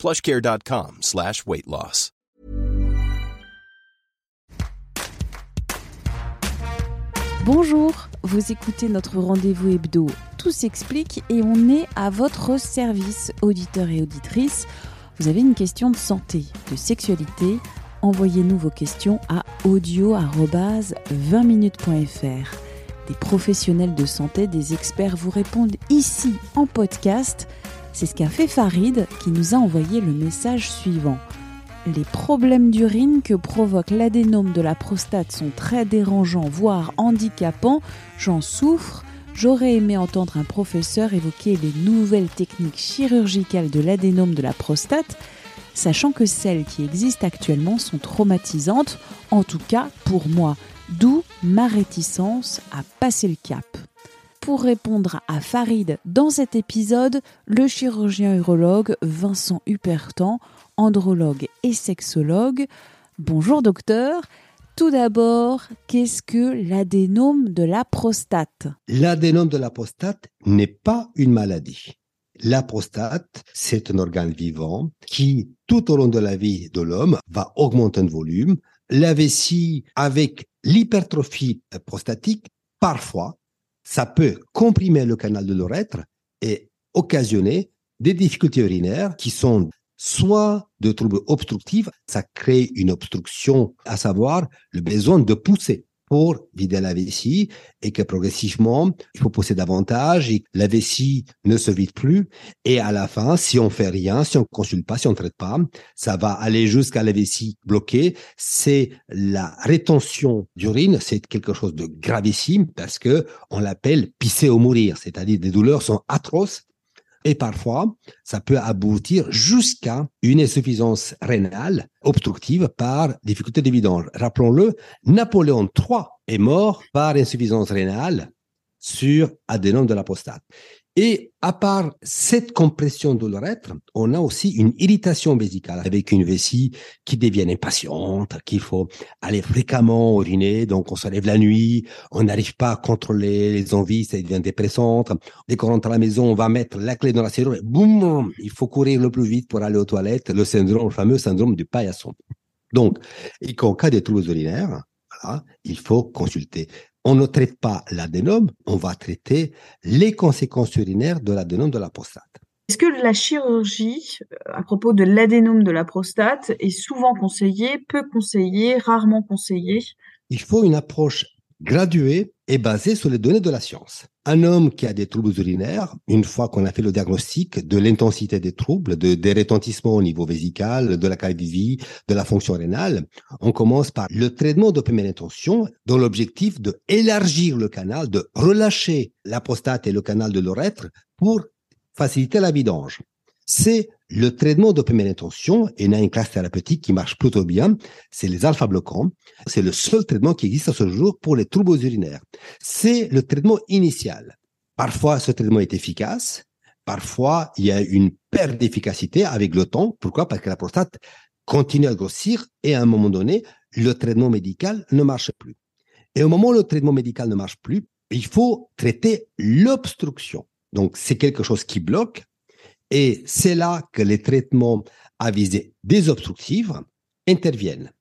plushcare.com slash weight loss. Bonjour, vous écoutez notre rendez-vous hebdo Tout s'explique et on est à votre service, auditeurs et auditrices. Vous avez une question de santé, de sexualité Envoyez-nous vos questions à audio-20minutes.fr. Des professionnels de santé, des experts vous répondent ici en podcast. C'est ce qu'a fait Farid qui nous a envoyé le message suivant. Les problèmes d'urine que provoque l'adénome de la prostate sont très dérangeants, voire handicapants. J'en souffre. J'aurais aimé entendre un professeur évoquer les nouvelles techniques chirurgicales de l'adénome de la prostate, sachant que celles qui existent actuellement sont traumatisantes, en tout cas pour moi, d'où ma réticence à passer le cap. Pour répondre à Farid dans cet épisode, le chirurgien urologue Vincent Hupertan, andrologue et sexologue. Bonjour docteur. Tout d'abord, qu'est-ce que l'adénome de la prostate? L'adénome de la prostate n'est pas une maladie. La prostate, c'est un organe vivant qui, tout au long de la vie de l'homme, va augmenter en volume. La vessie, avec l'hypertrophie prostatique, parfois, ça peut comprimer le canal de l'urètre et occasionner des difficultés urinaires qui sont soit de troubles obstructifs, ça crée une obstruction, à savoir le besoin de pousser pour vider la vessie et que progressivement, il faut pousser davantage et la vessie ne se vide plus. Et à la fin, si on fait rien, si on consulte pas, si on traite pas, ça va aller jusqu'à la vessie bloquée. C'est la rétention d'urine. C'est quelque chose de gravissime parce que on l'appelle pisser au mourir. C'est-à-dire des douleurs sont atroces et parfois, ça peut aboutir jusqu'à une insuffisance rénale obstructive par difficulté de vidange. Rappelons-le, Napoléon III est mort par insuffisance rénale sur adénome de la prostate. Et à part cette compression de l'urètre, on a aussi une irritation vésicale avec une vessie qui devient impatiente, qu'il faut aller fréquemment uriner, donc on se lève la nuit, on n'arrive pas à contrôler les envies, ça devient dépressante. Dès qu'on rentre à la maison, on va mettre la clé dans la serrure et boum, il faut courir le plus vite pour aller aux toilettes, le syndrome, le fameux syndrome du paillasson. Donc, et qu'en cas de troubles urinaires, il faut consulter on ne traite pas l'adénome, on va traiter les conséquences urinaires de l'adénome de la prostate. Est-ce que la chirurgie, euh, à propos de l'adénome de la prostate, est souvent conseillée, peu conseillée, rarement conseillée? Il faut une approche graduée et basée sur les données de la science. Un homme qui a des troubles urinaires, une fois qu'on a fait le diagnostic de l'intensité des troubles, de, des retentissements au niveau vésical, de la qualité de la fonction rénale, on commence par le traitement de première intention dans l'objectif de élargir le canal, de relâcher la prostate et le canal de l'urètre pour faciliter la vidange. C'est le traitement de première intention, et il y a une classe thérapeutique qui marche plutôt bien, c'est les alpha-bloquants. C'est le seul traitement qui existe à ce jour pour les troubles urinaires. C'est le traitement initial. Parfois, ce traitement est efficace. Parfois, il y a une perte d'efficacité avec le temps. Pourquoi? Parce que la prostate continue à grossir et à un moment donné, le traitement médical ne marche plus. Et au moment où le traitement médical ne marche plus, il faut traiter l'obstruction. Donc, c'est quelque chose qui bloque et c'est là que les traitements à visée désobstructive interviennent.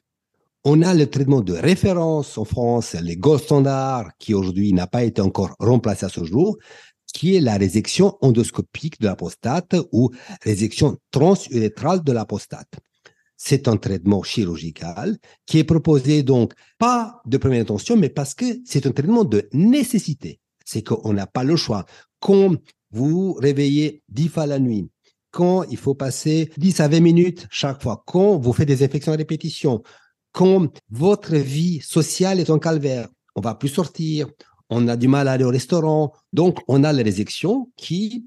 On a le traitement de référence en France, les gold standards, qui aujourd'hui n'a pas été encore remplacé à ce jour, qui est la résection endoscopique de la prostate ou résection transurétrale de la prostate. C'est un traitement chirurgical qui est proposé donc pas de première intention, mais parce que c'est un traitement de nécessité. C'est qu'on n'a pas le choix. Vous réveillez dix fois la nuit, quand il faut passer 10 à 20 minutes chaque fois, quand vous faites des infections à répétition, quand votre vie sociale est en calvaire, on va plus sortir, on a du mal à aller au restaurant, donc on a la résection qui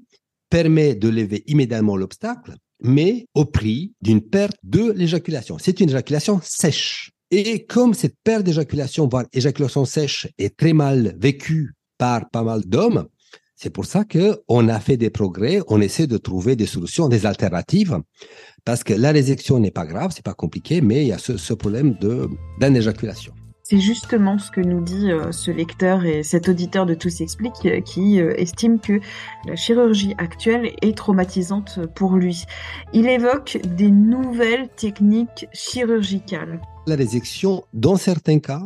permet de lever immédiatement l'obstacle, mais au prix d'une perte de l'éjaculation. C'est une éjaculation sèche. Et comme cette perte d'éjaculation, voire éjaculation sèche, est très mal vécue par pas mal d'hommes, c'est pour ça que on a fait des progrès, on essaie de trouver des solutions, des alternatives, parce que la résection n'est pas grave, c'est pas compliqué, mais il y a ce, ce problème de d'éjaculation. C'est justement ce que nous dit euh, ce lecteur et cet auditeur de Tout s'explique euh, qui euh, estime que la chirurgie actuelle est traumatisante pour lui. Il évoque des nouvelles techniques chirurgicales. La résection, dans certains cas,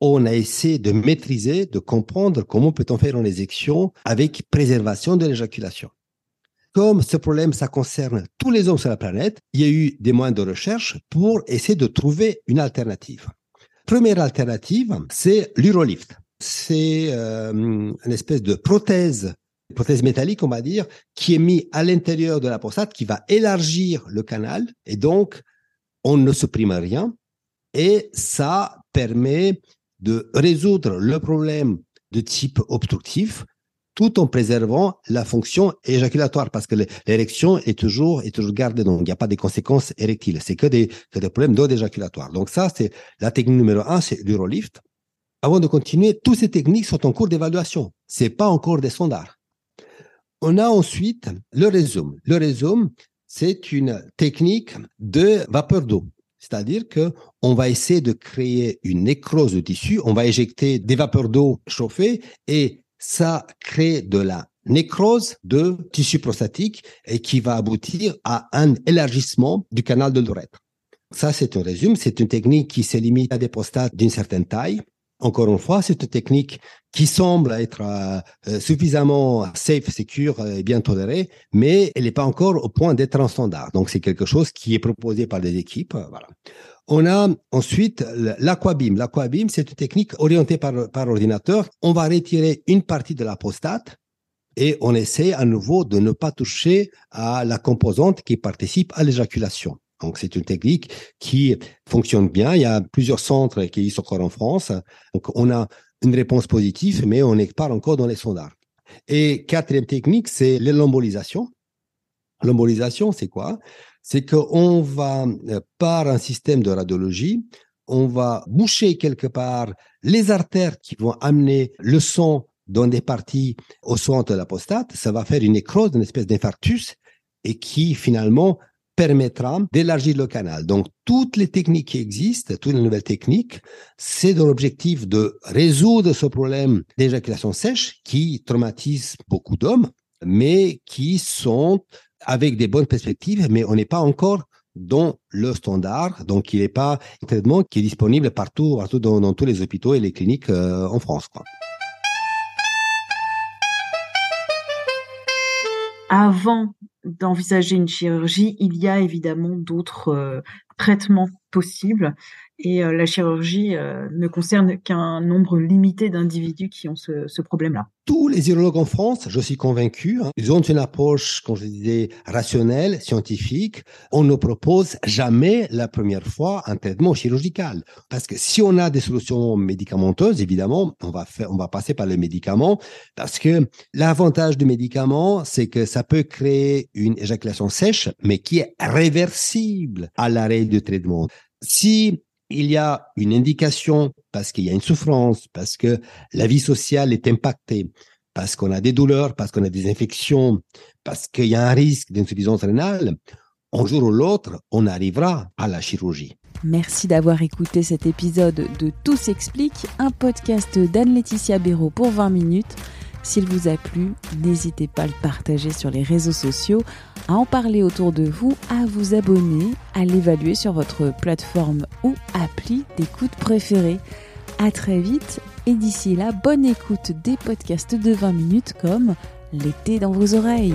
on a essayé de maîtriser, de comprendre comment peut-on faire une résection avec préservation de l'éjaculation. Comme ce problème, ça concerne tous les hommes sur la planète, il y a eu des moyens de recherche pour essayer de trouver une alternative. Première alternative, c'est l'urolift. C'est euh, une espèce de prothèse, prothèse métallique, on va dire, qui est mis à l'intérieur de la prostate, qui va élargir le canal, et donc on ne supprime rien, et ça permet de résoudre le problème de type obstructif tout en préservant la fonction éjaculatoire parce que l'érection est toujours est toujours gardée donc il n'y a pas de conséquences érectiles. C'est que des des problèmes d'eau éjaculatoire. Donc ça c'est la technique numéro un c'est l'urolift. Avant de continuer toutes ces techniques sont en cours d'évaluation. C'est pas encore des standards. On a ensuite le résum le résum c'est une technique de vapeur d'eau c'est-à-dire que on va essayer de créer une nécrose de tissu, on va éjecter des vapeurs d'eau chauffées et ça crée de la nécrose de tissu prostatique et qui va aboutir à un élargissement du canal de l'urètre. Ça, c'est un résumé. C'est une technique qui se limite à des prostates d'une certaine taille. Encore une fois, c'est une technique qui semble être euh, euh, suffisamment safe, secure et bien tolérée, mais elle n'est pas encore au point d'être un standard. Donc, c'est quelque chose qui est proposé par des équipes. Voilà. On a ensuite l'aquabim. L'aquabim, c'est une technique orientée par, par ordinateur. On va retirer une partie de la prostate et on essaie à nouveau de ne pas toucher à la composante qui participe à l'éjaculation. Donc, c'est une technique qui fonctionne bien. Il y a plusieurs centres qui sont encore en France. Donc, on a une réponse positive, mais on n'est pas encore dans les sondages. Et quatrième technique, c'est l'embolisation. L'embolisation, c'est quoi? C'est qu'on va, euh, par un système de radiologie, on va boucher quelque part les artères qui vont amener le sang dans des parties au centre de la prostate. Ça va faire une nécrose, une espèce d'infarctus, et qui finalement permettra d'élargir le canal. Donc, toutes les techniques qui existent, toutes les nouvelles techniques, c'est dans l'objectif de résoudre ce problème d'éjaculation sèche qui traumatise beaucoup d'hommes, mais qui sont avec des bonnes perspectives, mais on n'est pas encore dans le standard, donc il n'est pas un traitement qui est disponible partout, dans, tous les hôpitaux et les cliniques euh, en France. Avant d'envisager une chirurgie, il y a évidemment d'autres euh, traitements possibles et euh, la chirurgie euh, ne concerne qu'un nombre limité d'individus qui ont ce, problème-là. Tous les urologues en France, je suis convaincu, hein, ils ont une approche, comme je disais, rationnelle, scientifique. On ne propose jamais la première fois un traitement chirurgical. Parce que si on a des solutions médicamenteuses, évidemment, on va on va passer par les médicaments. Parce que l'avantage du médicament, c'est que ça peut créer une éjaculation sèche, mais qui est réversible à l'arrêt du traitement. Si il y a une indication parce qu'il y a une souffrance, parce que la vie sociale est impactée, parce qu'on a des douleurs, parce qu'on a des infections, parce qu'il y a un risque d'insuffisance rénale, un jour ou l'autre, on arrivera à la chirurgie. Merci d'avoir écouté cet épisode de Tout s'explique, un podcast d'Anne-Laetitia Béraud pour 20 minutes. S'il vous a plu, n'hésitez pas à le partager sur les réseaux sociaux, à en parler autour de vous, à vous abonner, à l'évaluer sur votre plateforme ou appli d'écoute préférée. À très vite et d'ici là, bonne écoute des podcasts de 20 minutes comme L'été dans vos oreilles.